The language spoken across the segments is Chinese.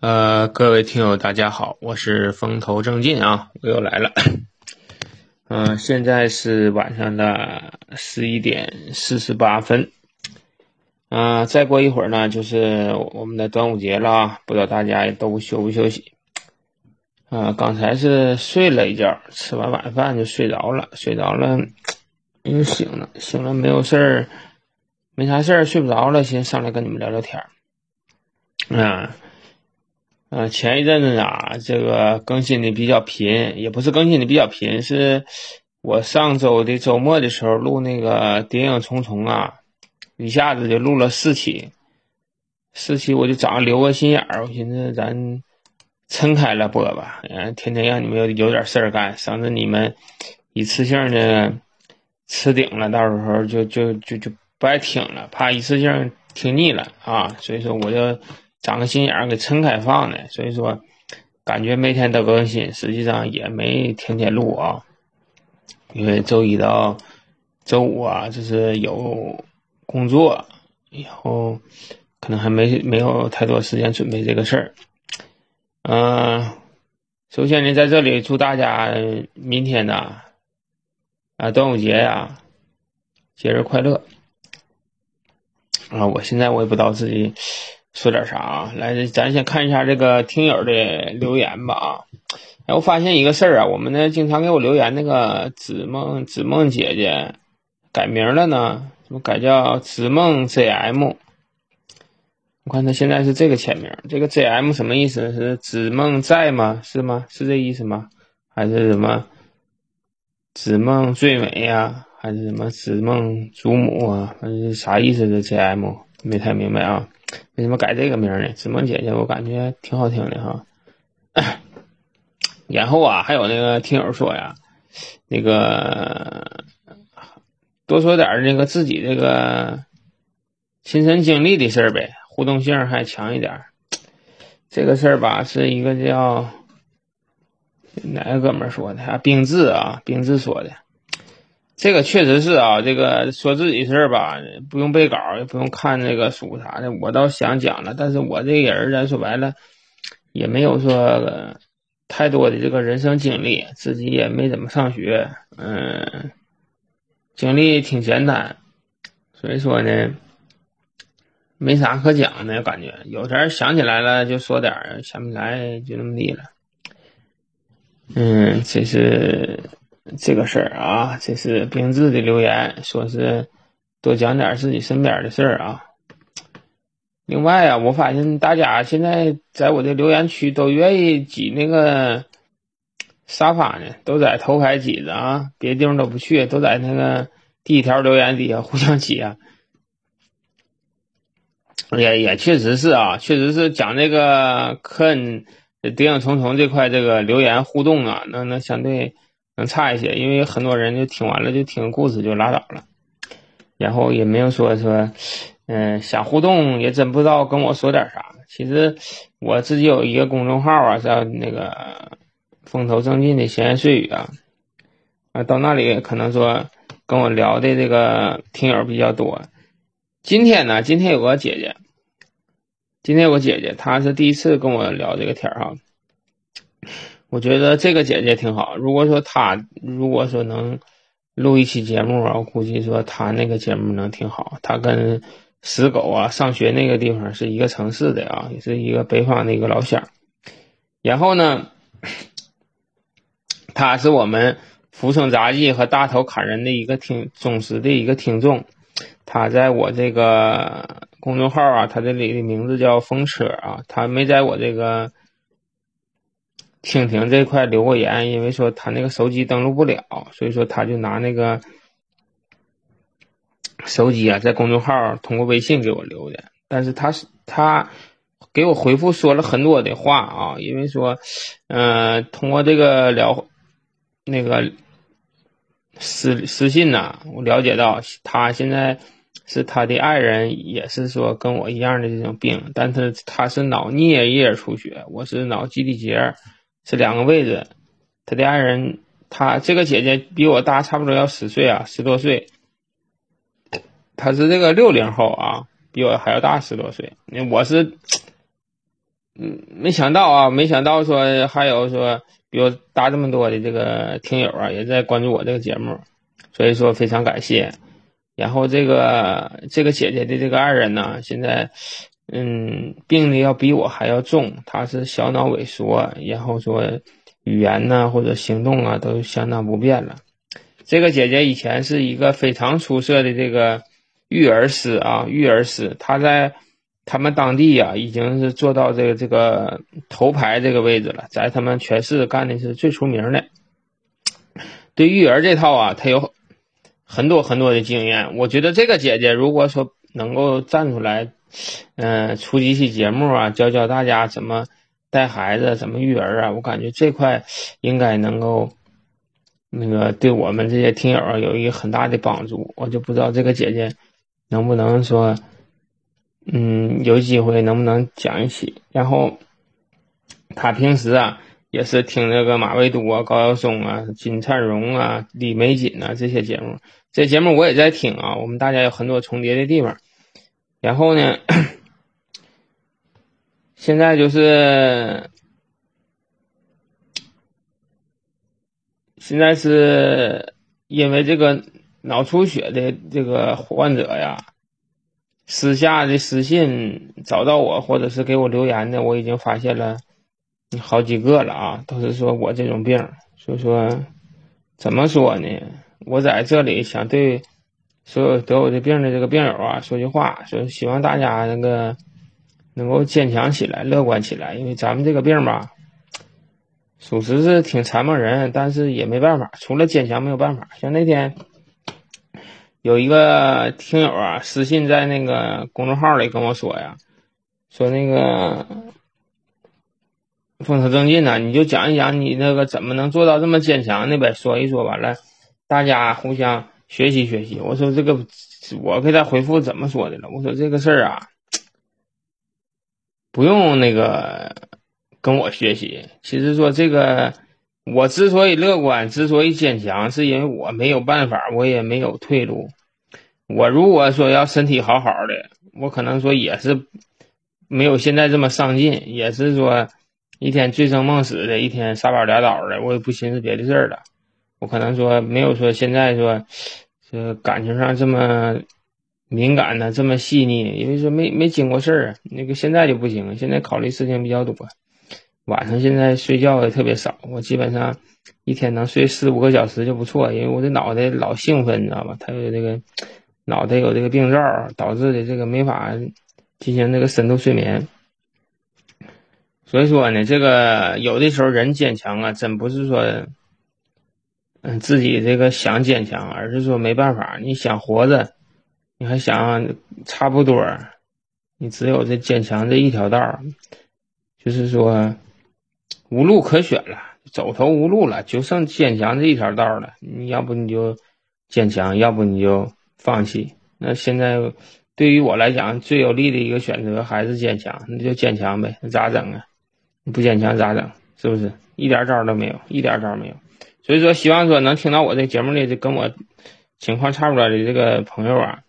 呃，各位听友，大家好，我是风头正劲啊，我又来了。嗯，现在是晚上的十一点四十八分。嗯，再过一会儿呢，就是我们的端午节了啊，不知道大家都休不休息？啊，刚才是睡了一觉，吃完晚饭就睡着了，睡着了又醒了，醒了没有事儿，没啥事儿，睡不着了，先上来跟你们聊聊天儿。啊。嗯，嗯前一阵子啊，这个更新的比较频，也不是更新的比较频，是我上周的周末的时候录那个《谍影重重》啊，一下子就录了四期，四期我就早上留个心眼儿，我寻思咱撑开了播吧，嗯，天天让你们有有点事儿干，省得你们一次性的吃顶了，到时候就就就就不爱听了，怕一次性听腻了啊，所以说我就。长个心眼儿给撑开放的，所以说感觉每天都更新，实际上也没天天录啊。因为周一到周五啊，就是有工作，以后可能还没没有太多时间准备这个事儿。嗯，首先呢，在这里祝大家明天呢啊端午节呀节日快乐啊！我现在我也不知道自己。说点啥啊？来，咱先看一下这个听友的留言吧啊！哎，我发现一个事儿啊，我们呢经常给我留言那个子梦子梦姐姐改名了呢，怎么改叫子梦 ZM？我看她现在是这个签名，这个 ZM 什么意思？是子梦在吗？是吗？是这意思吗？还是什么子梦最美呀？还是什么子梦祖母啊？还是啥意思？这 ZM 没太明白啊。为什么改这个名呢？子梦姐姐，我感觉挺好听的哈。然后啊，还有那个听友说呀，那个多说点那个自己这个亲身经历的事儿呗，互动性还强一点。这个事儿吧，是一个叫哪个哥们说的啊？冰志啊，冰志说的。这个确实是啊，这个说自己事儿吧，不用背稿，也不用看那个书啥的。我倒想讲了，但是我这个人咱说白了，也没有说太多的这个人生经历，自己也没怎么上学，嗯，经历挺简单，所以说呢，没啥可讲的感觉。有点想起来了就说点儿，想不起来就那么地了。嗯，这是。这个事儿啊，这是冰志的留言，说是多讲点自己身边的事儿啊。另外啊，我发现大家现在在我的留言区都愿意挤那个沙发呢，都在头排挤着啊，别的地方都不去，都在那个第一条留言底下 互相挤啊。也也确实是啊，确实是讲这个科恩谍影重重这块这个留言互动啊，那那相对。能差一些，因为很多人就听完了就听故事就拉倒了，然后也没有说说，嗯，想互动也真不知道跟我说点啥。其实我自己有一个公众号啊，叫那个风头正劲的闲言碎语啊，啊，到那里可能说跟我聊的这个听友比较多。今天呢，今天有个姐姐，今天有个姐姐，她是第一次跟我聊这个天儿哈。我觉得这个姐姐挺好。如果说她如果说能录一期节目啊，我估计说她那个节目能挺好。她跟死狗啊上学那个地方是一个城市的啊，也是一个北方的一个老乡。然后呢，他是我们浮生杂技和大头砍人的一个听忠实的一个听众。他在我这个公众号啊，他这里的名字叫风车啊，他没在我这个。蜻蜓这块留过言，因为说他那个手机登录不了，所以说他就拿那个手机啊，在公众号通过微信给我留的。但是他是他给我回复说了很多的话啊，因为说，嗯，通过这个聊那个私私信呐，我了解到他现在是他的爱人，也是说跟我一样的这种病，但是他是脑颞叶出血，我是脑基底节。是两个位置，他的爱人，他这个姐姐比我大差不多要十岁啊，十多岁。他是这个六零后啊，比我还要大十多岁。那我是嗯，没想到啊，没想到说还有说比我大这么多的这个听友啊，也在关注我这个节目，所以说非常感谢。然后这个这个姐姐的这个爱人呢，现在嗯病的要比我还要重，他是小脑萎缩，然后说语言呢或者行动啊都相当不便了。这个姐姐以前是一个非常出色的这个育儿师啊，育儿师，她在。他们当地呀，已经是做到这个这个头牌这个位置了，在他们全市干的是最出名的。对育儿这套啊，他有很多很多的经验。我觉得这个姐姐如果说能够站出来，嗯，出几期节目啊，教教大家怎么带孩子，怎么育儿啊，我感觉这块应该能够那个对我们这些听友有一个很大的帮助。我就不知道这个姐姐能不能说。嗯，有机会能不能讲一期？然后她平时啊也是听这个马未都啊、高晓松啊、金灿荣啊、李玫瑾啊这些节目，这节目我也在听啊。我们大家有很多重叠的地方。然后呢，现在就是现在是因为这个脑出血的这个患者呀。私下的私信找到我，或者是给我留言的，我已经发现了好几个了啊，都是说我这种病，所以说怎么说呢？我在这里想对所有得我这病的这个病友啊说句话，说希望大家那个能够坚强起来，乐观起来，因为咱们这个病吧，属实是挺残磨人，但是也没办法，除了坚强没有办法。像那天。有一个听友啊，私信在那个公众号里跟我说呀，说那个风头正劲呢，你就讲一讲你那个怎么能做到这么坚强的呗，说一说完了，大家互相学习学习。我说这个，我给他回复怎么说的了？我说这个事儿啊，不用那个跟我学习。其实说这个。我之所以乐观，之所以坚强，是因为我没有办法，我也没有退路。我如果说要身体好好的，我可能说也是没有现在这么上进，也是说一天醉生梦死的，一天撒宝俩倒的，我也不寻思别的事儿了。我可能说没有说现在说这感情上这么敏感呢，这么细腻，因为说没没经过事儿。那个现在就不行，现在考虑事情比较多。晚上现在睡觉也特别少，我基本上一天能睡四五个小时就不错，因为我这脑袋老兴奋，你知道吧？他有这个脑袋有这个病灶，导致的这个没法进行这个深度睡眠。所以说呢，这个有的时候人坚强啊，真不是说嗯自己这个想坚强，而是说没办法，你想活着，你还想差不多，你只有这坚强这一条道就是说。无路可选了，走投无路了，就剩坚强这一条道了。你要不你就坚强，要不你就放弃。那现在对于我来讲，最有利的一个选择还是坚强，那就坚强呗。那咋整啊？不坚强咋整？是不是一点招都没有，一点招没有？所以说，希望说能听到我这节目的，跟我情况差不多的这个朋友啊，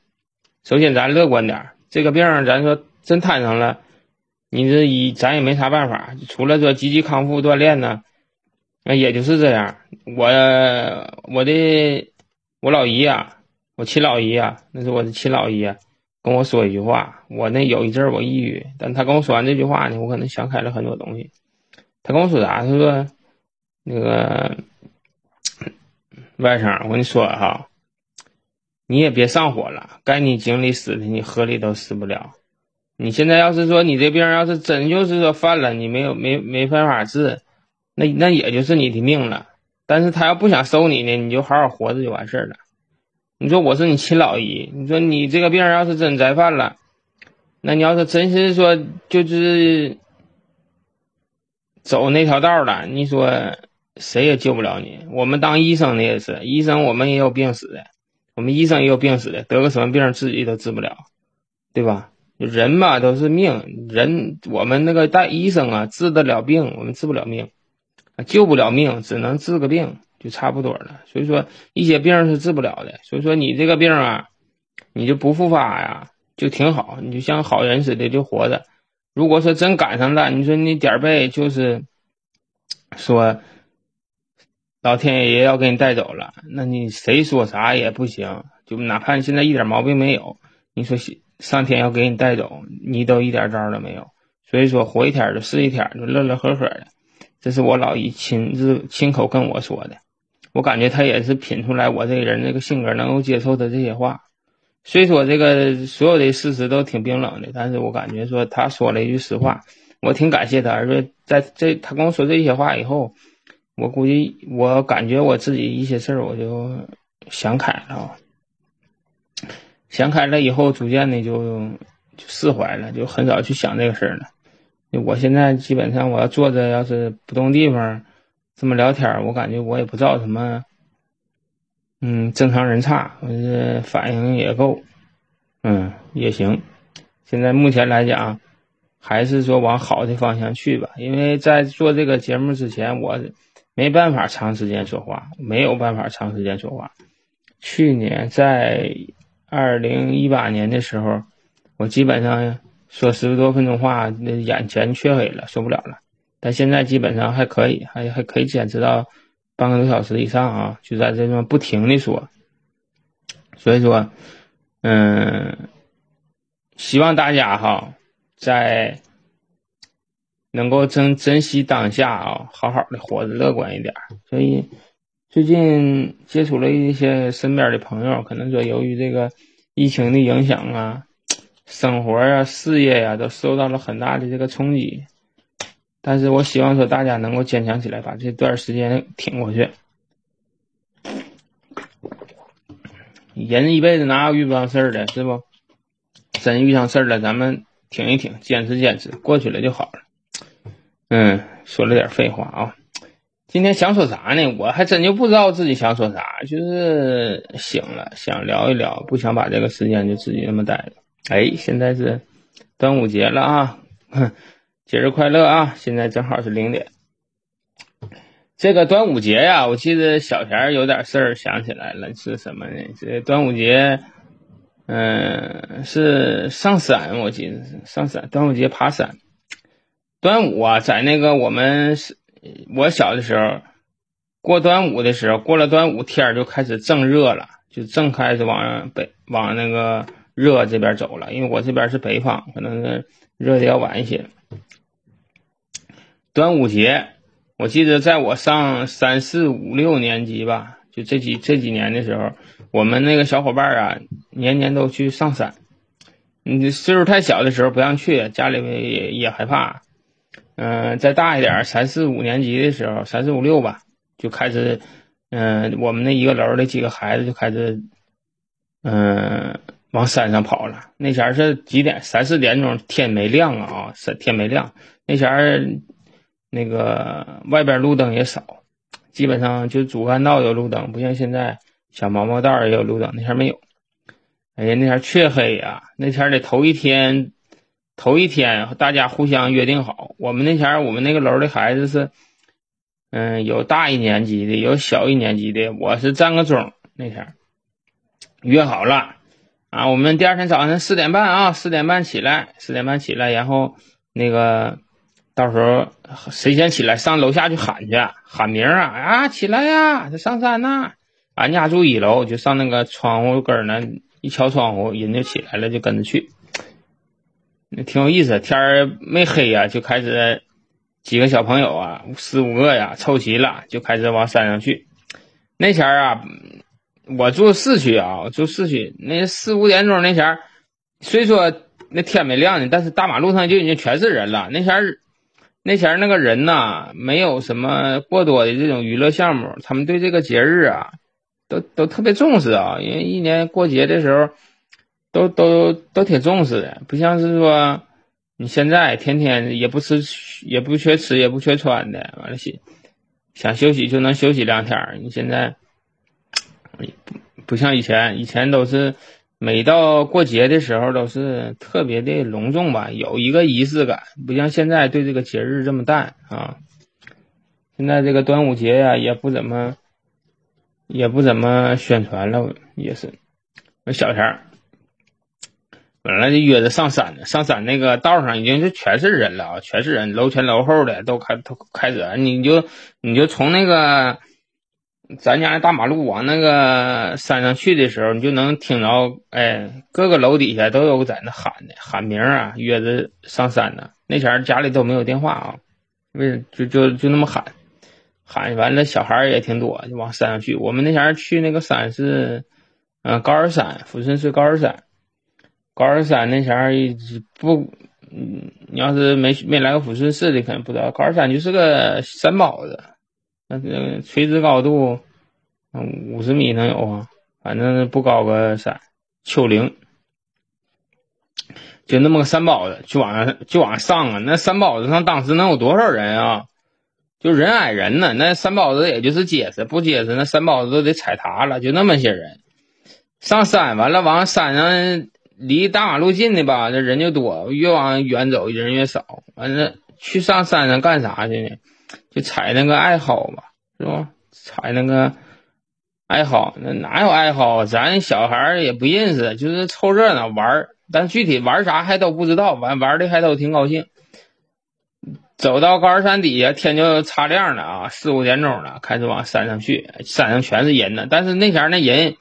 首先咱乐观点儿，这个病咱说真摊上了。你这一咱也没啥办法，除了说积极康复锻炼呢，那也就是这样。我我的我老姨呀，我亲老姨呀，那是我的亲老姨呀，跟我说一句话。我那有一阵儿我抑郁，但他跟我说完这句话呢，我可能想开了很多东西。他跟我说啥？他说那个外甥，我跟你说哈，你也别上火了，该你井里死的，你河里都死不了。你现在要是说你这病要是真就是说犯了，你没有没没办法治，那那也就是你的命了。但是他要不想收你呢，你就好好活着就完事儿了。你说我是你亲老姨，你说你这个病要是真再犯了，那你要是真是说就是走那条道了，你说谁也救不了你。我们当医生的也是，医生我们也有病死的，我们医生也有病死的，得个什么病自己都治不了，对吧？人嘛都是命，人我们那个大医生啊治得了病，我们治不了命，救不了命，只能治个病就差不多了。所以说一些病是治不了的。所以说你这个病啊，你就不复发呀，就挺好，你就像好人似的就活着。如果说真赶上了，你说你点儿背就是说老天爷要给你带走了，那你谁说啥也不行。就哪怕你现在一点毛病没有，你说上天要给你带走，你都一点招都没有。所以说活一天就是一天，就乐乐呵呵的。这是我老姨亲自亲口跟我说的，我感觉他也是品出来我这个人这个性格能够接受的这些话。虽说这个所有的事实都挺冰冷的，但是我感觉说他说了一句实话，我挺感谢他。而且在这他跟我说这些话以后，我估计我感觉我自己一些事儿我就想开了。想开了以后，逐渐的就就释怀了，就很少去想这个事儿了。我现在基本上，我要坐着，要是不动地方，这么聊天我感觉我也不知道什么，嗯，正常人差，我这反应也够，嗯，也行。现在目前来讲，还是说往好的方向去吧。因为在做这个节目之前，我没办法长时间说话，没有办法长时间说话。去年在二零一八年的时候，我基本上说十多分钟话，那眼前黢黑了，受不了了。但现在基本上还可以，还还可以坚持到半个多小时以上啊，就在这种不停的说。所以说，嗯，希望大家哈，在能够珍珍惜当下啊，好好的活着，乐观一点。所以。最近接触了一些身边的朋友，可能说由于这个疫情的影响啊，生活啊、事业呀都受到了很大的这个冲击。但是我希望说大家能够坚强起来，把这段时间挺过去。人一辈子哪有遇不上事儿的，是不？真遇上事儿了，咱们挺一挺，坚持坚持，过去了就好了。嗯，说了点废话啊。今天想说啥呢？我还真就不知道自己想说啥，就是醒了想聊一聊，不想把这个时间就自己那么待着。哎，现在是端午节了啊，节日快乐啊！现在正好是零点。这个端午节呀，我记得小前有点事儿想起来了，是什么呢？这端午节，嗯，是上山，我记得是上山。端午节爬山，端午啊，在那个我们。我小的时候，过端午的时候，过了端午天就开始正热了，就正开始往北往那个热这边走了。因为我这边是北方，可能是热的要晚一些。端午节，我记得在我上三四五六年级吧，就这几这几年的时候，我们那个小伙伴啊，年年都去上山。你岁数太小的时候不让去，家里边也也害怕。嗯，再大一点，三四五年级的时候，三四五六吧，就开始，嗯，我们那一个楼的几个孩子就开始，嗯，往山上跑了。那前是几点？三四点钟，天没亮啊，是天没亮。那前那个外边路灯也少，基本上就主干道有路灯，不像现在小毛毛道也有路灯。那前没有。哎呀，那前黢黑呀，那前的头一天。头一天，大家互相约定好，我们那前我们那个楼的孩子是，嗯，有大一年级的，有小一年级的，我是占个中。那天约好了，啊，我们第二天早上四点半啊，四点半起来，四点半起来，然后那个到时候谁先起来上楼下去喊去，喊名啊啊，起来呀，上山呐！俺家住一楼，就上那个窗户根儿那一敲窗户，人就起来了，就跟着去。那挺有意思，天儿没黑呀，就开始几个小朋友啊，四五个呀，凑齐了就开始往山上去。那前儿啊，我住市区啊，住市区。那四五点钟那前儿，虽说那天没亮呢，但是大马路上就已经全是人了。那前儿，那前儿那个人呐，没有什么过多的这种娱乐项目，他们对这个节日啊，都都特别重视啊，因为一年过节的时候。都都都挺重视的，不像是说你现在天天也不吃，也不缺吃，也不缺穿的，完了想想休息就能休息两天。你现在不不像以前，以前都是每到过节的时候都是特别的隆重吧，有一个仪式感，不像现在对这个节日这么淡啊。现在这个端午节呀，也不怎么也不怎么宣传了，也是。我小前儿。本来就约着上山的，上山那个道上已经是全是人了啊，全是人，楼前楼后的都开都开着，你就你就从那个咱家大马路往那个山上去的时候，你就能听着，哎，各个楼底下都有在那喊的喊名啊，约着上山的。那前家里都没有电话啊，为就就就那么喊，喊完了小孩也挺多，就往山上去。我们那前去那个山是，嗯，高尔山，抚顺市高尔山。高二山那前儿不，嗯，你要是没没来过抚顺市的，可能不知道。高二山就是个山包子，那个垂直高度，嗯，五十米能有啊，反正不高个山，丘陵，就那么个山包子，就往上就往上啊。那山包子上当时能有多少人啊？就人挨人呢。那山包子也就是结实，不结实，那山包子都得踩塌了。就那么些人上山，完了往山上。离大马路近的吧，这人就多；越往远走，人越少。完了，去上山上干啥去呢？就采那个艾蒿吧，是吧？采那个艾蒿，那哪有艾蒿？咱小孩也不认识，就是凑热闹玩但具体玩啥还都不知道。玩玩的还都挺高兴。走到高山底下，天就擦亮了啊，四五点钟了，开始往山上去。山上全是人呢，但是那前那人。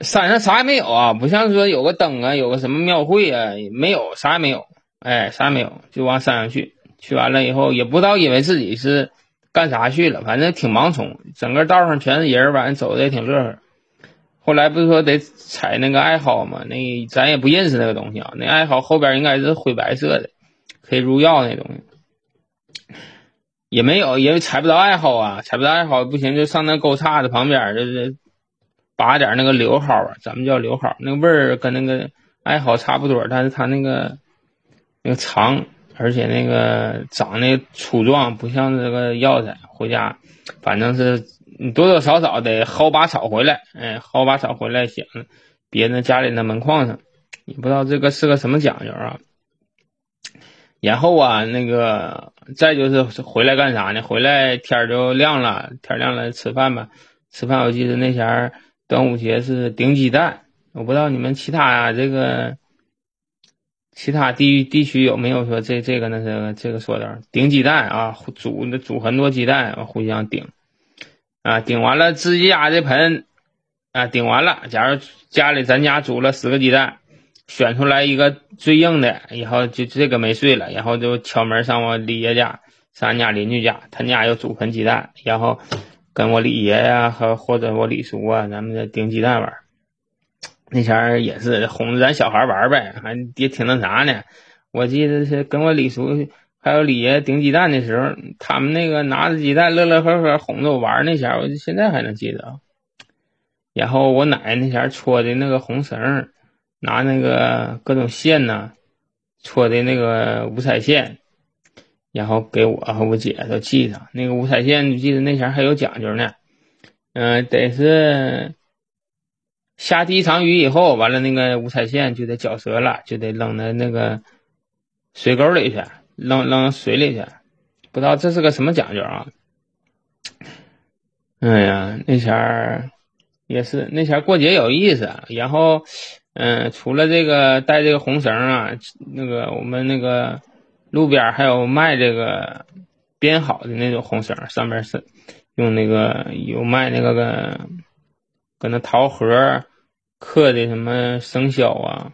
山上啥也没有啊，不像说有个灯啊，有个什么庙会啊，没有，啥也没有，哎，啥也没有，就往山上去。去完了以后，也不知道以为自己是干啥去了，反正挺盲从，整个道上全是人，反正走的也挺乐呵。后来不是说得采那个艾蒿吗？那咱也不认识那个东西啊，那艾蒿后边应该是灰白色的，可以入药那东西，也没有，因为采不着艾蒿啊，采不着艾蒿不行，就上那沟岔子旁边就是。拔点那个柳蒿啊，咱们叫柳蒿，那个味儿跟那个艾蒿差不多，但是它那个那个长，而且那个长得粗壮，不像这个药材。回家反正是你多多少少得薅把草回来，哎，薅把草回来想别人家里的门框上，也不知道这个是个什么讲究啊。然后啊，那个再就是回来干啥呢？回来天就亮了，天亮了吃饭吧。吃饭我记得那前儿。端午节是顶鸡蛋，我不知道你们其他这个其他地域地区有没有说这这个那这个这个说的顶鸡蛋啊，煮那煮很多鸡蛋互相顶啊，顶完了自己家这盆啊顶完了，假如家里咱家煮了十个鸡蛋，选出来一个最硬的，以后就这个没碎了，然后就敲门上我李爷家，上俺家邻居家，他家又煮盆鸡蛋，然后。跟我李爷呀，和或者我李叔啊，咱们这顶鸡蛋玩那前儿也是哄着咱小孩玩呗，还也挺那啥呢。我记得是跟我李叔还有李爷顶鸡蛋的时候，他们那个拿着鸡蛋乐乐呵呵哄着我玩那前儿，我现在还能记得。然后我奶奶那前儿搓的那个红绳，拿那个各种线呢，搓的那个五彩线。然后给我和我姐都系上那个五彩线，记得那前还有讲究呢。嗯，得是下第一场雨以后，完了那个五彩线就得绞折了，就得扔到那个水沟里去，扔扔水里去。不知道这是个什么讲究啊？哎呀，那前儿也是那前儿过节有意思。然后，嗯，除了这个带这个红绳啊，那个我们那个。路边还有卖这个编好的那种红绳，上面是用那个有卖那个个跟那桃核刻的什么生肖啊，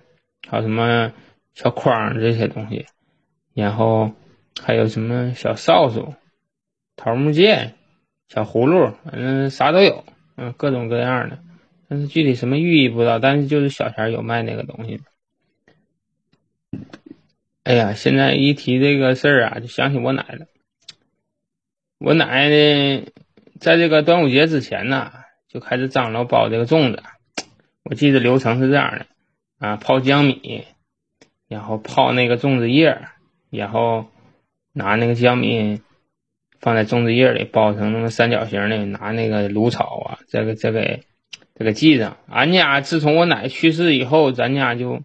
还有什么小框这些东西，然后还有什么小扫帚、桃木剑、小葫芦，反正啥都有，嗯，各种各样的。但是具体什么寓意不知道，但是就是小钱有卖那个东西。哎呀，现在一提这个事儿啊，就想起我奶了。我奶呢，在这个端午节之前呢，就开始张罗包这个粽子。我记得流程是这样的：啊，泡江米，然后泡那个粽子叶，然后拿那个江米放在粽子叶里包成那个三角形的，拿那个芦草啊，这个这个这个系上。俺家自从我奶去世以后，咱家就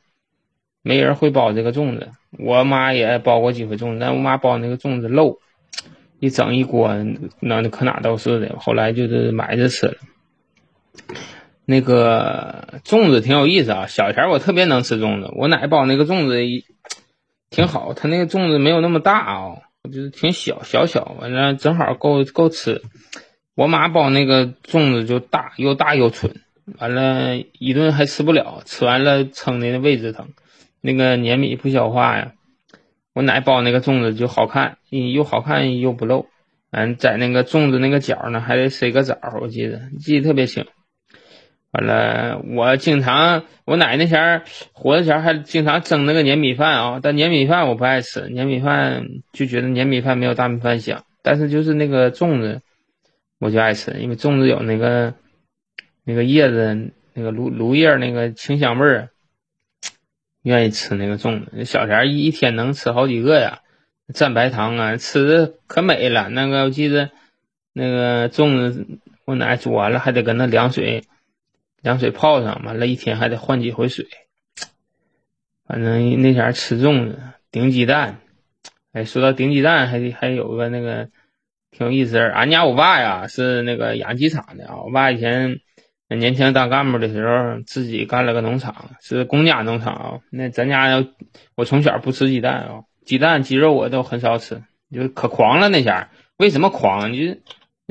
没人会包这个粽子。我妈也包过几回粽子，但我妈包那个粽子漏，一整一锅，那可哪都是的。后来就是买着吃了。那个粽子挺有意思啊。小前我特别能吃粽子，我奶包那个粽子挺好，它那个粽子没有那么大啊，就是挺小小小，完了正好够够吃。我妈包那个粽子就大，又大又纯，完了，一顿还吃不了，吃完了撑的那胃子疼。那个粘米不消化呀。我奶包那个粽子就好看，又好看又不漏。嗯，在那个粽子那个角呢，还得塞个枣，我记得记得特别清。完了，我经常我奶那前活着前还经常蒸那个粘米饭啊，但粘米饭我不爱吃，粘米饭就觉得粘米饭没有大米饭香。但是就是那个粽子，我就爱吃，因为粽子有那个那个叶子，那个芦芦叶那个清香味儿。愿意吃那个粽子，小钱一天能吃好几个呀，蘸白糖啊，吃的可美了。那个我记得，那个粽子我奶煮完了还得跟那凉水，凉水泡上，完了一天还得换几回水。反正那前吃粽子顶鸡蛋，哎，说到顶鸡蛋，还还有个那个挺有意思儿。俺家我爸呀是那个养鸡场的啊，我爸以前。年轻当干部的时候，自己干了个农场，是公家农场啊。那咱家要我从小不吃鸡蛋啊，鸡蛋、鸡肉我都很少吃，就可狂了那前为什么狂？就是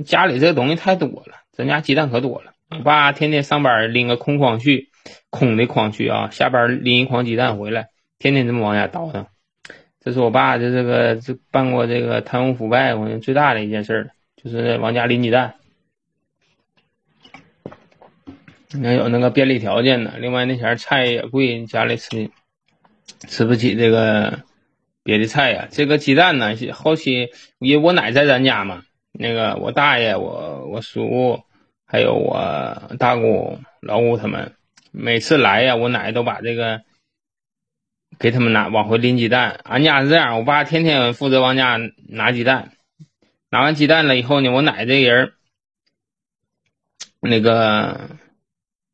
家里这东西太多了，咱家鸡蛋可多了。我爸天天上班拎个空筐去，空的筐去啊，下班拎一筐鸡蛋回来，天天这么往家倒腾。这是我爸的这个这办过这个贪污腐败，我最大的一件事儿就是往家拎鸡蛋。那有那个便利条件呢。另外那前菜也贵，家里吃吃不起这个别的菜呀。这个鸡蛋呢，后期因为我奶在咱家嘛，那个我大爷、我我叔还有我大姑、老姑他们，每次来呀，我奶都把这个给他们拿往回拎鸡蛋。俺家是这样，我爸天天负责往家拿鸡蛋，拿完鸡蛋了以后呢，我奶这人那个。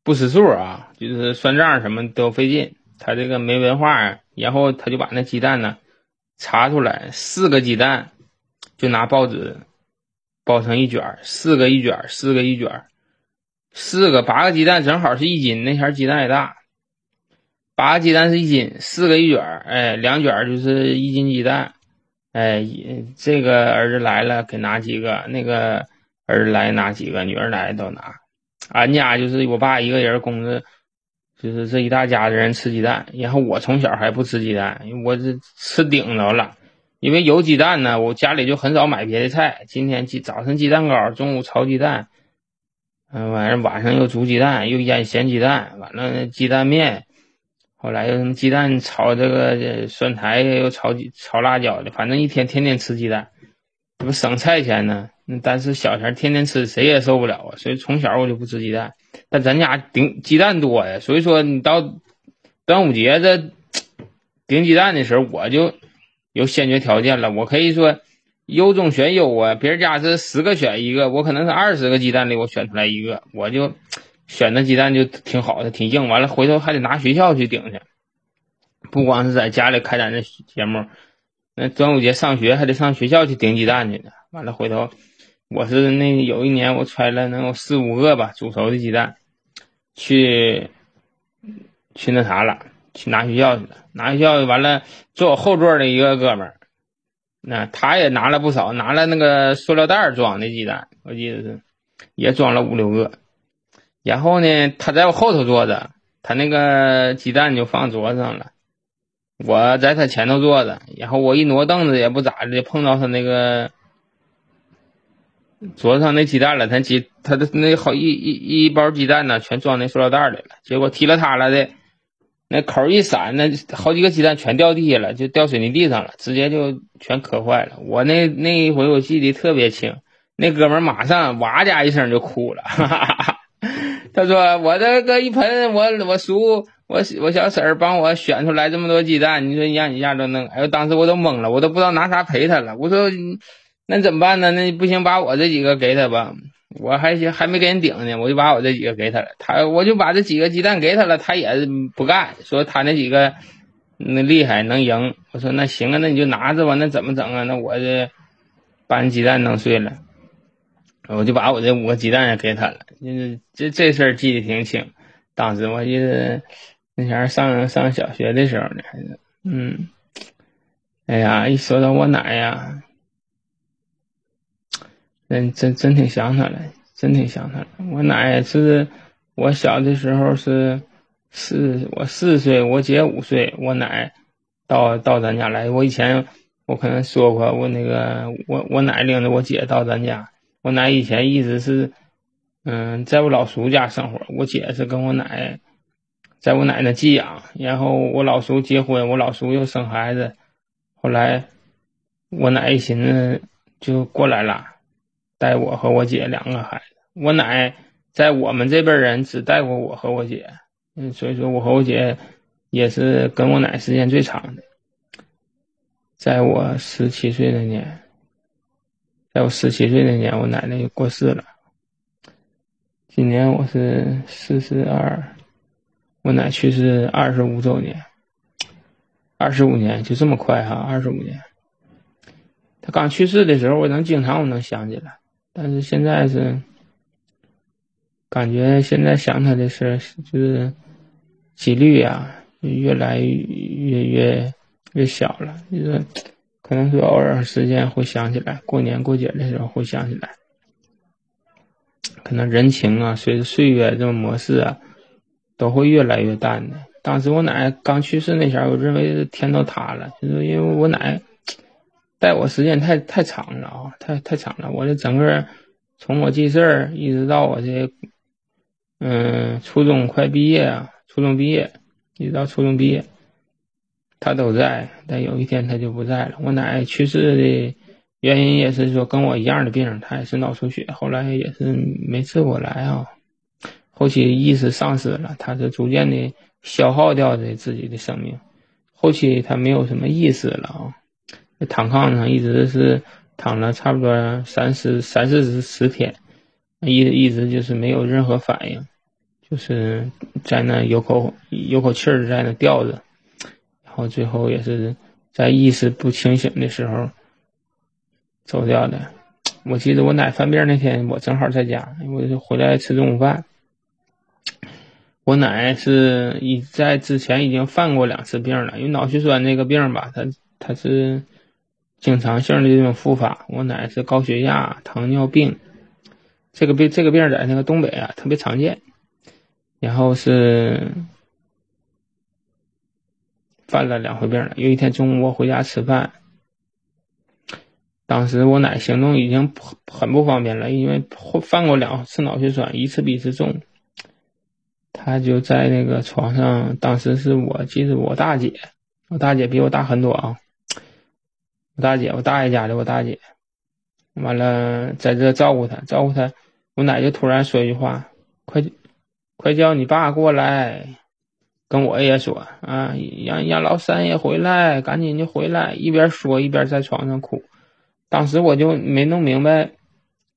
不识数啊，就是算账什么都费劲。他这个没文化，然后他就把那鸡蛋呢查出来，四个鸡蛋就拿报纸包成一卷四个一卷四个一卷四个八个鸡蛋正好是一斤。那前鸡蛋也大，八个鸡蛋是一斤，四个一卷哎，两卷就是一斤鸡蛋，哎，这个儿子来了给拿几个，那个儿子来拿几个，女儿来都拿。俺家就是我爸一个人供着，就是这一大家子人吃鸡蛋。然后我从小还不吃鸡蛋，我这吃顶着了。因为有鸡蛋呢，我家里就很少买别的菜。今天鸡早晨鸡蛋糕，中午炒鸡蛋，嗯，完了晚上又煮鸡蛋，又腌咸鸡蛋，完了鸡蛋面，后来又什么鸡蛋炒这个酸菜，又炒炒辣椒的，反正一天天天吃鸡蛋，不省菜钱呢。但是小前天天吃，谁也受不了啊！所以从小我就不吃鸡蛋。但咱家顶鸡蛋多呀，所以说你到端午节这顶鸡蛋的时候，我就有先决条件了。我可以说优中选优啊，别人家是十个选一个，我可能是二十个鸡蛋里我选出来一个，我就选的鸡蛋就挺好的，挺硬。完了回头还得拿学校去顶去，不光是在家里开展这节目，那端午节上学还得上学校去顶鸡蛋去呢。完了回头。我是那有一年我揣了能有四五个吧煮熟的鸡蛋，去去那啥了，去拿学校去了。拿学校完了，坐我后座的一个哥们儿，那他也拿了不少，拿了那个塑料袋装的鸡蛋，我记得是也装了五六个。然后呢，他在我后头坐着，他那个鸡蛋就放桌子上了，我在他前头坐着，然后我一挪凳子也不咋的，碰到他那个。桌子上那鸡蛋了，他鸡他的那好一一一包鸡蛋呢，全装那塑料袋里了。结果踢了他了的，那口一闪，那好几个鸡蛋全掉地下了，就掉水泥地上了，直接就全磕坏了。我那那一回我记得特别清，那哥们马上哇家一声就哭了，他说我这个一盆，我我叔我我小婶儿帮我选出来这么多鸡蛋，你说你让你家都弄，哎呦当时我都懵了，我都不知道拿啥赔他了。我说。那怎么办呢？那不行，把我这几个给他吧。我还行，还没给人顶呢，我就把我这几个给他了。他我就把这几个鸡蛋给他了，他也不干，说他那几个那厉害能赢。我说那行啊，那你就拿着吧。那怎么整啊？那我这把你鸡蛋弄碎了。我就把我这五个鸡蛋也给他了。就是这这事儿记得挺清。当时我记得那前上上小学的时候呢，还是嗯，哎呀，一说到我奶呀，真真真挺想她了，真挺想她了。我奶是我小的时候是四我四岁，我姐五岁，我奶到到咱家来。我以前我可能说过，我那个我我奶领着我姐到咱家。我奶以前一直是。嗯，在我老叔家生活，我姐是跟我奶，在我奶奶寄养，然后我老叔结婚，我老叔又生孩子，后来我奶一寻思就过来了，带我和我姐两个孩子。我奶在我们这辈人只带过我和我姐，嗯，所以说我和我姐也是跟我奶时间最长的。在我十七岁那年，在我十七岁那年，我奶奶就过世了。今年我是四十二，我奶去世二十五周年，二十五年就这么快哈，二十五年。他刚去世的时候，我能经常我能想起来，但是现在是感觉现在想他的事就是几率呀，越来越越越小了。就是可能是偶尔时间会想起来，过年过节的时候会想起来。可能人情啊，随着岁月这种模式啊，都会越来越淡的。当时我奶刚去世那前，我认为天都塌了，就是因为我奶带我时间太太长了啊，太太长了。我这整个从我记事儿一直到我这，嗯，初中快毕业啊，初中毕业一直到初中毕业，他都在。但有一天他就不在了。我奶去世的。原因也是说跟我一样的病，他也是脑出血，后来也是没治过来啊。后期意识丧失了，他是逐渐的消耗掉的自己的生命。后期他没有什么意识了啊，躺炕上一直是躺了差不多三十三四十十天，一一直就是没有任何反应，就是在那有口有口气儿在那吊着，然后最后也是在意识不清醒的时候。走掉的，我记得我奶犯病那天，我正好在家，我就回来吃中午饭。我奶奶是已在之前已经犯过两次病了，因为脑血栓那个病吧，它它是经常性的这种复发。我奶是高血压、糖尿病，这个病这个病在那个东北啊特别常见。然后是犯了两回病了。有一天中午我回家吃饭。当时我奶行动已经很不方便了，因为犯过两次脑血栓，一次比一次重。她就在那个床上，当时是我记得我大姐，我大姐比我大很多啊。我大姐，我大爷家的我大姐，完了在这照顾她，照顾她。我奶就突然说一句话：“快，快叫你爸过来，跟我也说啊，让让老三也回来，赶紧就回来。”一边说一边在床上哭。当时我就没弄明白，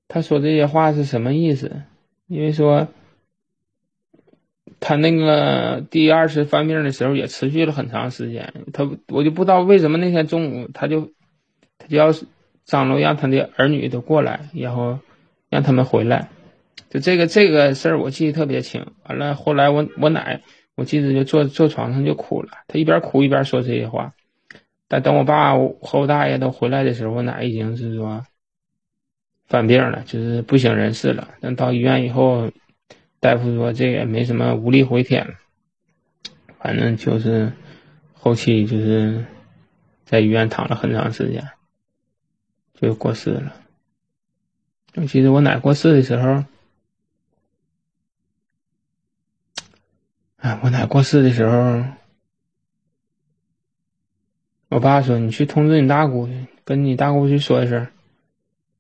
他说这些话是什么意思，因为说他那个第二次犯病的时候也持续了很长时间，他我就不知道为什么那天中午他就他就要张罗让他的儿女都过来，然后让他们回来，就这个这个事儿我记得特别清。完了后来我我奶我记得就坐坐床上就哭了，他一边哭一边说这些话。但等我爸和我大爷都回来的时候，我奶已经是说犯病了，就是不省人事了。等到医院以后，大夫说这也没什么，无力回天。反正就是后期就是在医院躺了很长时间，就过世了。我记得我奶过世的时候，哎，我奶过世的时候。我爸说：“你去通知你大姑去，跟你大姑去说一声，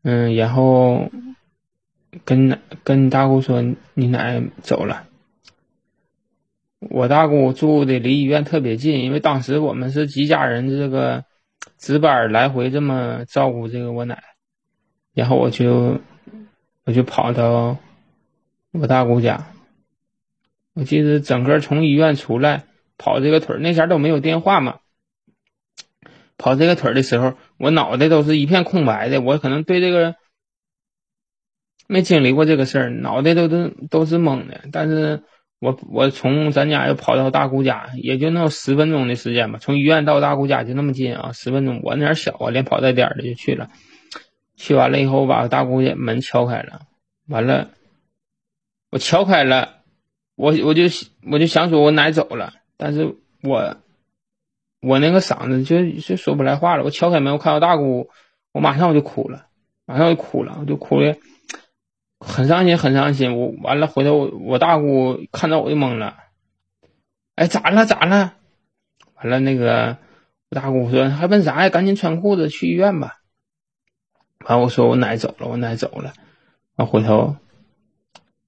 嗯，然后跟奶跟你大姑说你奶走了。我大姑住的离医院特别近，因为当时我们是几家人这个值班来回这么照顾这个我奶，然后我就我就跑到我大姑家。我记得整个从医院出来跑这个腿那前都没有电话嘛。”跑这个腿的时候，我脑袋都是一片空白的。我可能对这个没经历过这个事儿，脑袋都都都是懵的。但是我我从咱家又跑到大姑家，也就那十分钟的时间吧。从医院到大姑家就那么近啊，十分钟。我那点小啊，连跑带颠的就去了。去完了以后，把大姑家门敲开了，完了，我敲开了，我我就我就想说，我奶走了，但是我我那个嗓子就就说不来话了。我敲开门，我看到大姑，我马上我就哭了，马上我就哭了，我就哭的很伤心，很伤心。我完了回头，我大姑看到我就懵了，哎，咋了咋了？完了那个我大姑说还问啥呀？赶紧穿裤子去医院吧。完，我说我奶走了，我奶走了。完回头，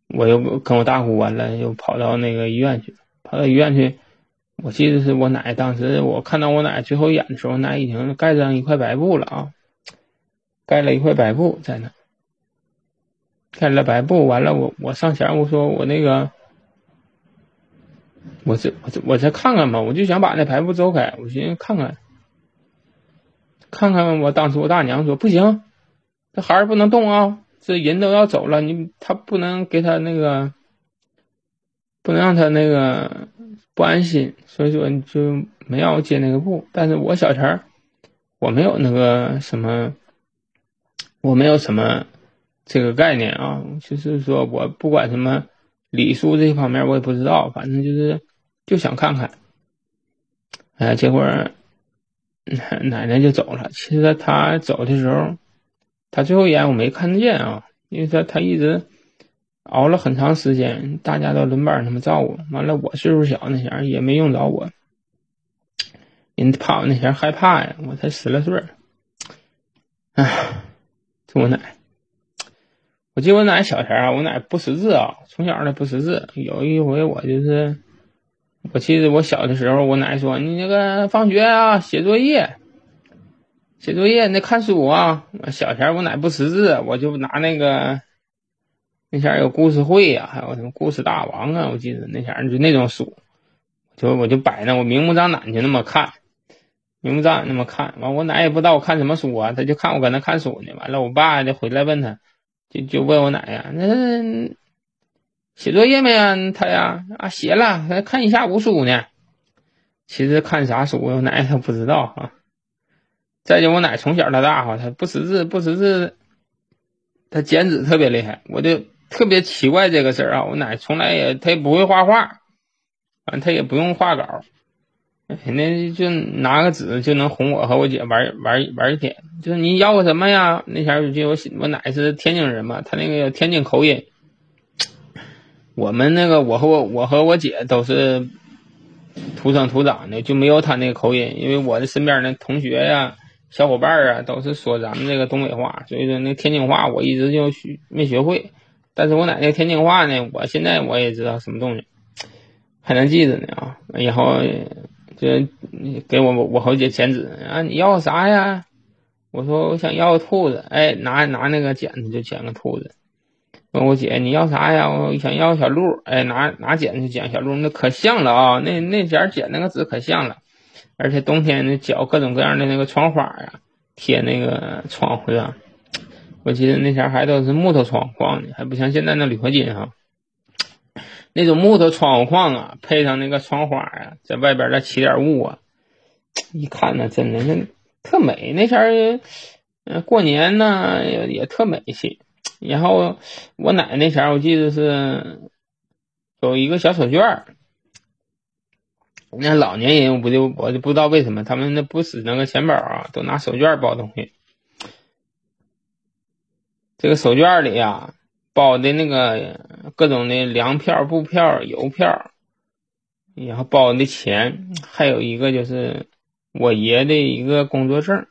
我又跟我大姑完了，又跑到那个医院去，跑到医院去。我记得是我奶当时我看到我奶最后一眼的时候，奶已经盖上一块白布了啊，盖了一块白布在那，开了白布。完了，我我上前我说我那个，我这我这我再看看吧，我就想把那白布走开，我寻思看看，看看我当时我大娘说不行。这孩儿不能动啊！这人都要走了，你他不能给他那个，不能让他那个不安心，所以说你就没让我接那个布。但是我小陈儿，我没有那个什么，我没有什么这个概念啊，就是说我不管什么礼数这方面我也不知道，反正就是就想看看。哎，结果奶奶就走了。其实她走的时候。她最后一眼我没看见啊，因为她她一直熬了很长时间，大家都轮班那么照顾，完了我岁数小那前也没用着我，人怕我那前害怕呀，我才十来岁儿，唉，这我奶，我记得我奶小前啊，我奶不识字啊，从小呢不识字，有一回我就是，我记得我小的时候，我奶说你那个放学啊写作业。写作业，那看书啊。小前我奶不识字，我就拿那个那前有故事会呀，还有什么故事大王啊，我记得那前就那种书，就我就摆那，我明目张胆就那么看，明目张胆那么看。完，我奶也不知道我看什么书啊，他就看我搁那看书呢。完了，我爸就回来问他，就就问我奶呀，那写作业没啊？他呀啊写了，看一下午书呢。其实看啥书，我奶他不知道哈。再就我奶从小到大哈，她不识字，不识字，她剪纸特别厉害，我就特别奇怪这个事儿啊。我奶从来也她也不会画画，反正她也不用画稿，那就拿个纸就能哄我和我姐玩玩玩一天。就是你要个什么呀？那前儿就我我奶是天津人嘛，她那个天津口音。我们那个我和我我和我姐都是土生土长的，就没有她那个口音，因为我的身边的同学呀。小伙伴啊，都是说咱们这个东北话，所以说那天津话我一直就学没学会。但是我奶奶天津话呢，我现在我也知道什么东西，还能记着呢啊。然后就给我我好姐剪纸啊，你要啥呀？我说我想要个兔子，哎，拿拿那个剪子就剪个兔子。问我姐你要啥呀？我想要个小鹿，哎，拿拿剪子剪小鹿，那可像了啊，那那前剪那个纸可像了。而且冬天那脚各种各样的那个窗花呀，贴那个窗户上。我记得那前还都是木头窗框的，还不像现在那铝合金哈。那种木头窗户框啊，配上那个窗花啊，在外边再起点雾啊，一看呢，真的那特美。那前儿，过年呢也也特美气。然后我奶奶那前儿，我记得是有一个小手绢儿。那老年人，我不就我就不知道为什么他们那不使那个钱包啊，都拿手绢包东西。这个手绢里呀，包的那个各种的粮票、布票、邮票，然后包的钱，还有一个就是我爷的一个工作证。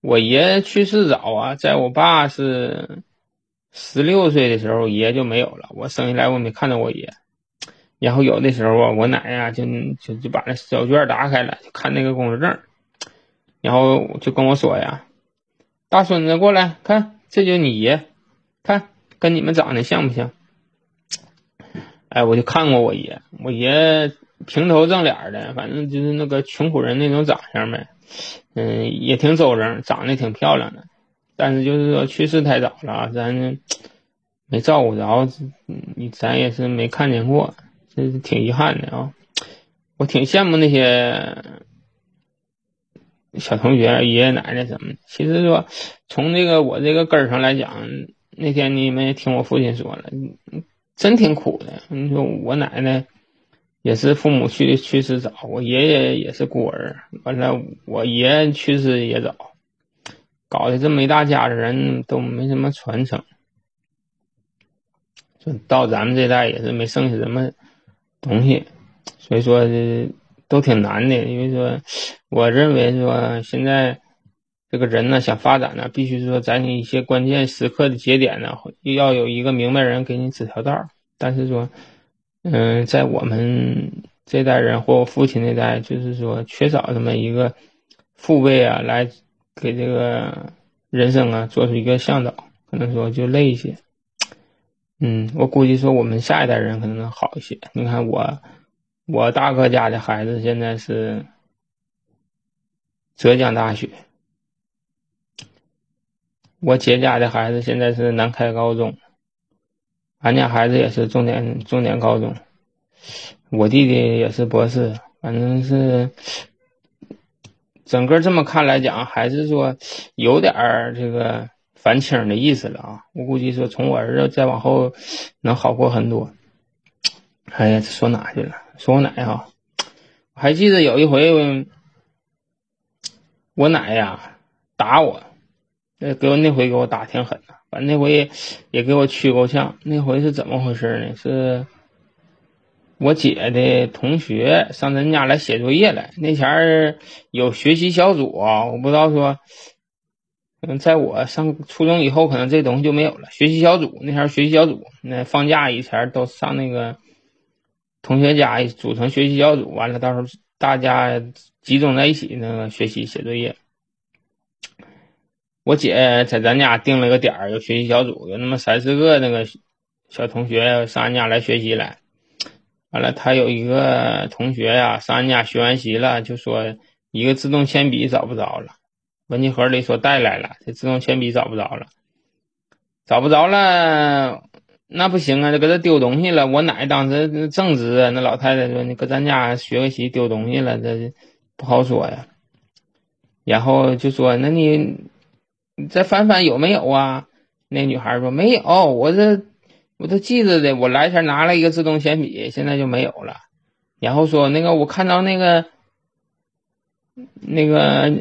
我爷去世早啊，在我爸是十六岁的时候，爷就没有了。我生下来我没看到我爷。然后有的时候啊，我奶呀就就就把那小卷打开了，就看那个工作证，然后就跟我说呀：“大孙子过来看，这就你爷，看跟你们长得像不像？”哎，我就看过我爷，我爷平头正脸的，反正就是那个穷苦人那种长相呗，嗯，也挺周正，长得挺漂亮的。但是就是说去世太早了，咱没照顾着，你咱也是没看见过，这是挺遗憾的啊。我挺羡慕那些小同学、爷爷奶奶什么的。其实说从这个我这个根儿上来讲，那天你们也听我父亲说了，真挺苦的。你说我奶奶也是父母去去世早，我爷爷也是孤儿，完了我爷去世也早。搞得这么一大家子人都没什么传承，就到咱们这代也是没剩下什么东西，所以说都挺难的。因为说，我认为说现在这个人呢想发展呢，必须说在你一些关键时刻的节点呢，要有一个明白人给你指条道但是说，嗯，在我们这代人或我父亲那代，就是说缺少这么一个父辈啊来。给这个人生啊做出一个向导，可能说就累一些。嗯，我估计说我们下一代人可能能好一些。你看我，我大哥家的孩子现在是浙江大学，我姐家的孩子现在是南开高中，俺家孩子也是重点重点高中，我弟弟也是博士，反正是。整个这么看来讲，还是说有点儿这个反清的意思了啊！我估计说从我儿子再往后能好过很多。哎呀，说哪去了？说我奶哈，我还记得有一回，我奶呀打我，那给我那回给我打挺狠的，反正那回也给我屈够呛。那回是怎么回事呢？是。我姐的同学上咱家来写作业来，那前儿有学习小组啊，我不知道说，嗯，在我上初中以后，可能这东西就没有了。学习小组那前儿学习小组，那放假以前都上那个同学家组成学习小组，完了到时候大家集中在一起那个学习写作业。我姐在咱家定了个点儿，有学习小组，有那么三四个那个小同学上俺家来学习来。完了，他有一个同学呀，上俺家学完习了，就说一个自动铅笔找不着了。文具盒里说带来了，这自动铅笔找不着了，找不着了，那不行啊，就搁这丢东西了。我奶当时正直，那老太太说：“你搁咱家学个习丢东西了，这不好说呀。”然后就说：“那你你再翻翻有没有啊？”那女孩说：“没有，我这。”我都记着的，我来前拿了一个自动铅笔，现在就没有了。然后说那个，我看到那个那个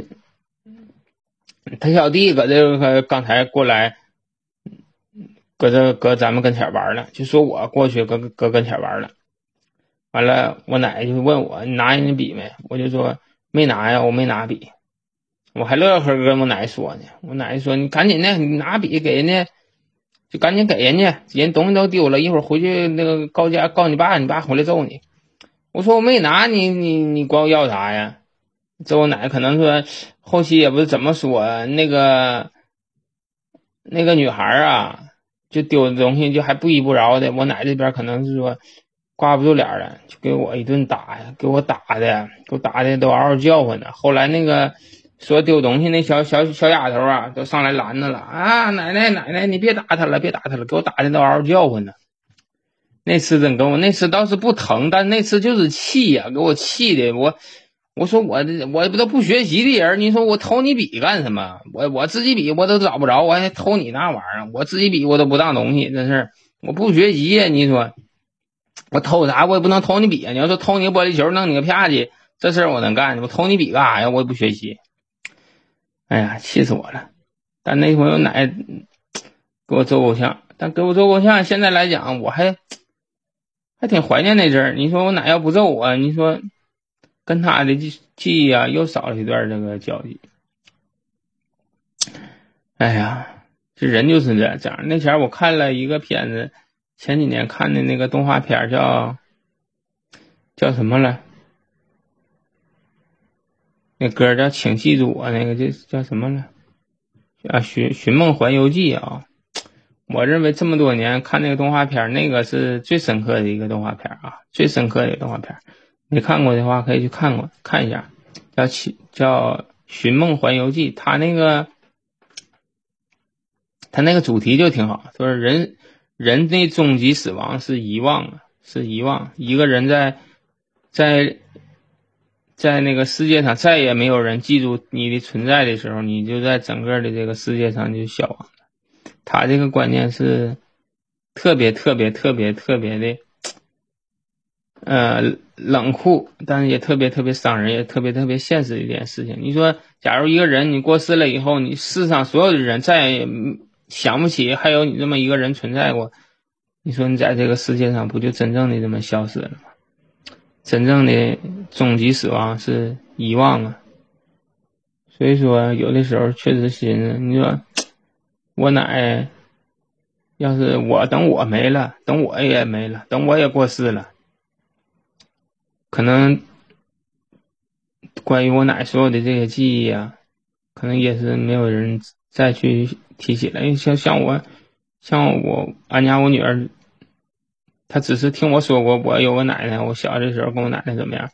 他小弟搁这个刚才过来，搁这搁咱们跟前玩了，就说我过去搁搁跟前玩了。完了，我奶奶就问我你拿人家笔没？我就说没拿呀，我没拿笔。我还乐呵跟我奶说呢，我奶说你赶紧的，你拿笔给人家。就赶紧给人家，人东西都丢了，一会儿回去那个告家告你爸，你爸回来揍你。我说我没拿，你你你管我要啥呀？这我奶可能说后期也不是怎么说，那个那个女孩啊，就丢的东西就还不依不饶的。我奶这边可能是说挂不住脸了，就给我一顿打呀，给我打的，给我打的都嗷嗷叫唤呢。后来那个。说丢东西那小小小丫头啊，都上来拦着了啊！奶奶奶奶，你别打他了，别打他了，给我打的都嗷嗷叫唤呢。那次真跟我那次倒是不疼，但那次就是气呀，给我气的我。我说我我不都不学习的人，你说我偷你笔干什么？我我自己笔我都找不着，我还偷你那玩意儿？我自己笔我都不当东西，这是我不学习呀！你说我偷啥？我也不能偷你笔啊！你要说偷你个玻璃球，弄你个啪叽，这事儿我能干。我偷你笔干啥呀？我也不学习。哎呀，气死我了！但那朋友奶给我做够呛，但给我做够呛。现在来讲，我还还挺怀念那阵儿。你说我奶要不揍我，你说跟他的记记忆啊，又少了一段这个交集。哎呀，这人就是这这样。那前我看了一个片子，前几年看的那个动画片叫叫什么了？那歌叫《请记住我》，那个叫叫什么了？啊，《寻寻梦环游记》啊！我认为这么多年看那个动画片，那个是最深刻的一个动画片啊，最深刻的一个动画片。没看过的话，可以去看过看一下，叫《叫寻梦环游记》。他那个他那个主题就挺好，说人人的终极死亡是遗忘啊，是遗忘。一个人在在在那个世界上再也没有人记住你的存在的时候，你就在整个的这个世界上就消亡了。他这个观念是特别特别特别特别的。呃，冷酷，但是也特别特别伤人，也特别特别现实的一件事情。你说，假如一个人你过世了以后，你世上所有的人再也想不起还有你这么一个人存在过，你说你在这个世界上不就真正的这么消失了吗？真正的终极死亡是遗忘啊。所以说，有的时候确实寻思，你说 我奶，要是我等我没了，等我也没了，等我也过世了。可能关于我奶所有的这些记忆啊，可能也是没有人再去提起了。因为像像我，像我俺家我女儿，他只是听我说过我有个奶奶，我小的时候跟我奶奶怎么样，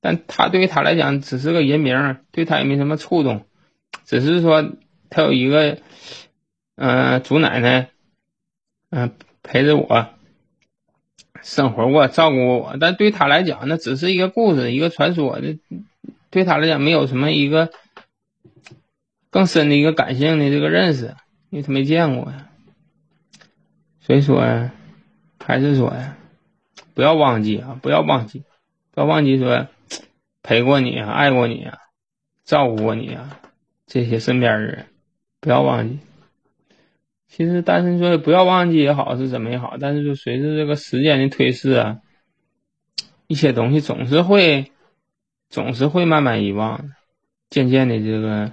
但他对于他来讲只是个人名，对他也没什么触动，只是说他有一个嗯祖奶奶，嗯陪着我。生活过，照顾过我，但对他来讲，那只是一个故事，一个传说。那对他来讲，没有什么一个更深的一个感性的这个认识，因为他没见过呀。所以说呀，还是说呀，不要忘记啊，不要忘记，不要忘记说陪过你啊，爱过你啊，照顾过你啊，这些身边的人，不要忘记。其实，单身说不要忘记也好，是怎么也好，但是就随着这个时间的推逝啊，一些东西总是会，总是会慢慢遗忘，渐渐的这个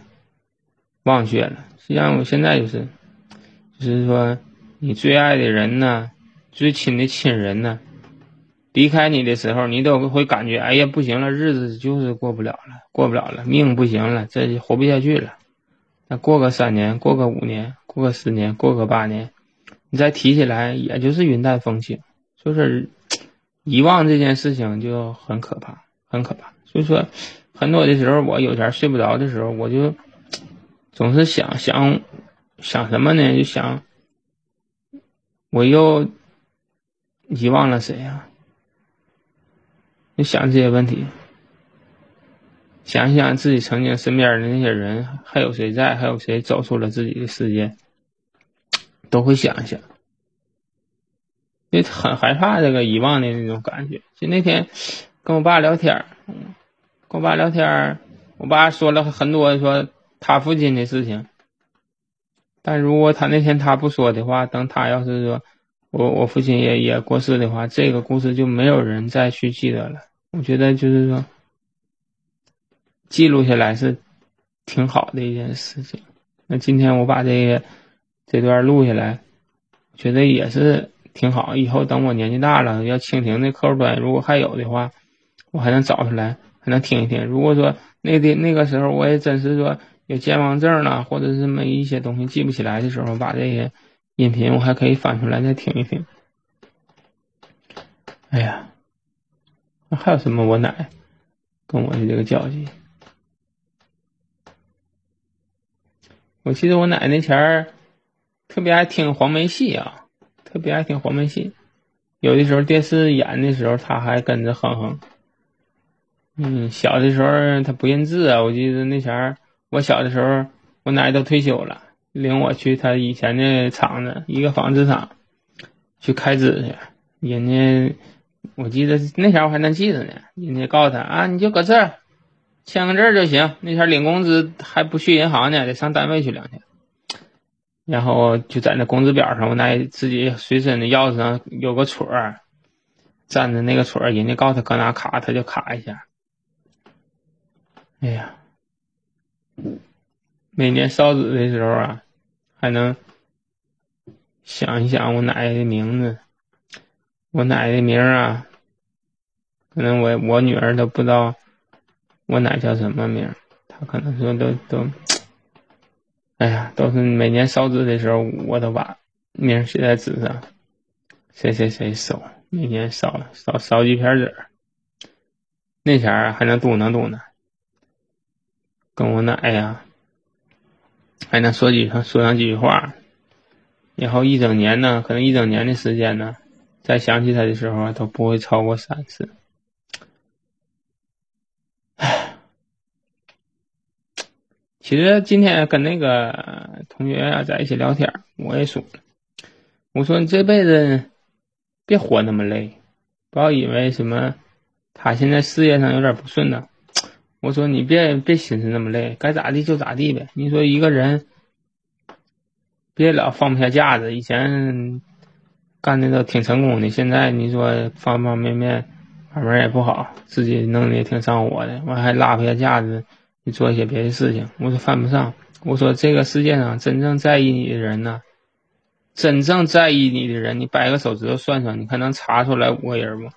忘却了。实际上，我现在就是，就是说，你最爱的人呢，最亲的亲人呢，离开你的时候，你都会感觉，哎呀，不行了，日子就是过不了了，过不了了，命不行了，这活不下去了。那过个三年，过个五年。过个十年，过个八年，你再提起来，也就是云淡风轻。就是遗忘这件事情就很可怕，很可怕。所以说，很多的时候，我有前睡不着的时候，我就总是想想想什么呢？就想我又遗忘了谁呀？你想这些问题。想一想自己曾经身边的那些人，还有谁在？还有谁走出了自己的世界？都会想一想，因为很害怕这个遗忘的那种感觉。就那天跟我爸聊天跟我爸聊天我爸说了很多说他父亲的事情。但如果他那天他不说的话，等他要是说我我父亲也也过世的话，这个故事就没有人再去记得了。我觉得就是说。记录下来是挺好的一件事情。那今天我把这个这段录下来，觉得也是挺好。以后等我年纪大了，要蜻蜓的客户端如果还有的话，我还能找出来，还能听一听。如果说那的那个时候我也真是说有健忘症了，或者是么一些东西记不起来的时候，把这些音频我还可以翻出来再听一听。哎呀，那还有什么？我奶跟我的这个交集。我记得我奶奶前儿特别爱听黄梅戏啊，特别爱听黄梅戏。有的时候电视演的时候，她还跟着哼哼。嗯，小的时候她不认字啊。我记得那前儿我小的时候，我奶奶都退休了，领我去他以前的厂子，一个纺织厂去开纸去。人家我记得那前儿我还能记得呢。人家告诉他啊，你就搁这儿。签个字就行。那天领工资还不去银行呢，得上单位去两天。然后就在那工资表上，我那自己随身的钥匙上有个戳儿，粘着那个戳儿，人家告诉他搁哪卡，他就卡一下。哎呀，每年烧纸的时候啊，还能想一想我奶奶的名字。我奶奶的名啊，可能我我女儿都不知道。我奶叫什么名？她可能说都都，哎呀，都是每年烧纸的时候，我都把名写在纸上，谁谁谁收，每年烧烧烧几片纸那前儿还能嘟囔嘟囔，跟我奶呀，还能说几说上几句话，然后一整年呢，可能一整年的时间呢，再想起他的时候，都不会超过三次。唉，其实今天跟那个同学啊在一起聊天，我也说，我说你这辈子别活那么累，不要以为什么他现在事业上有点不顺呢。我说你别别心思那么累，该咋地就咋地呗。你说一个人。别老放不下架子，以前干的都挺成功的，现在你说方方面面慢慢也不好，自己弄的也挺上火的，完还拉不下架子，你做一些别的事情，我说犯不上。我说这个世界上真正在意你的人呢，真正在意你的人，你掰个手指头算算，你看能查出来五个人吗？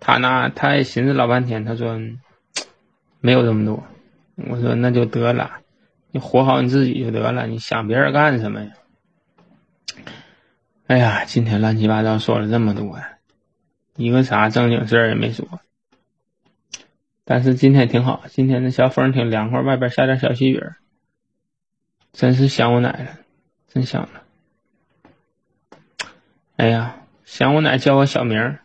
他那他也寻思老半天，他说没有这么多。我说那就得了，你活好你自己就得了，你想别人干什么呀？哎呀，今天乱七八糟说了这么多，一个啥正经事儿也没说。但是今天挺好，今天的小风挺凉快，外边下点小细雨，真是想我奶了，真想了。哎呀，想我奶叫我小名儿，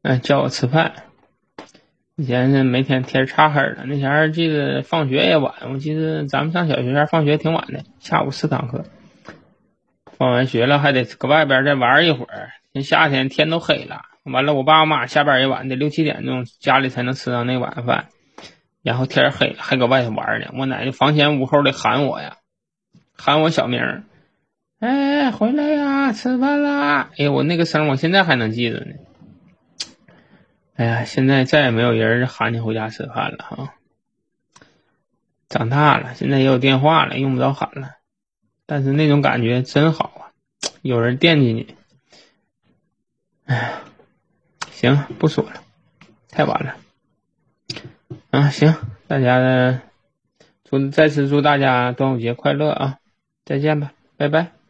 哎，叫我吃饭。以前是每天天擦黑了，那前儿记得放学也晚，我记得咱们上小学前放学挺晚的，下午四堂课。放完学了还得搁外边再玩一会儿，那夏天天都黑了。完了，我爸我妈下班也晚，得六七点钟家里才能吃上那晚饭。然后天黑了还搁外头玩呢。我奶奶房前屋后的喊我呀，喊我小名儿，哎，回来呀，吃饭啦！哎呀，我那个声我现在还能记着呢。哎呀，现在再也没有人喊你回家吃饭了哈。长大了，现在也有电话了，用不着喊了。但是那种感觉真好啊，有人惦记你。哎呀，行，不说了，太晚了。啊，行，大家祝再次祝大家端午节快乐啊！再见吧，拜拜。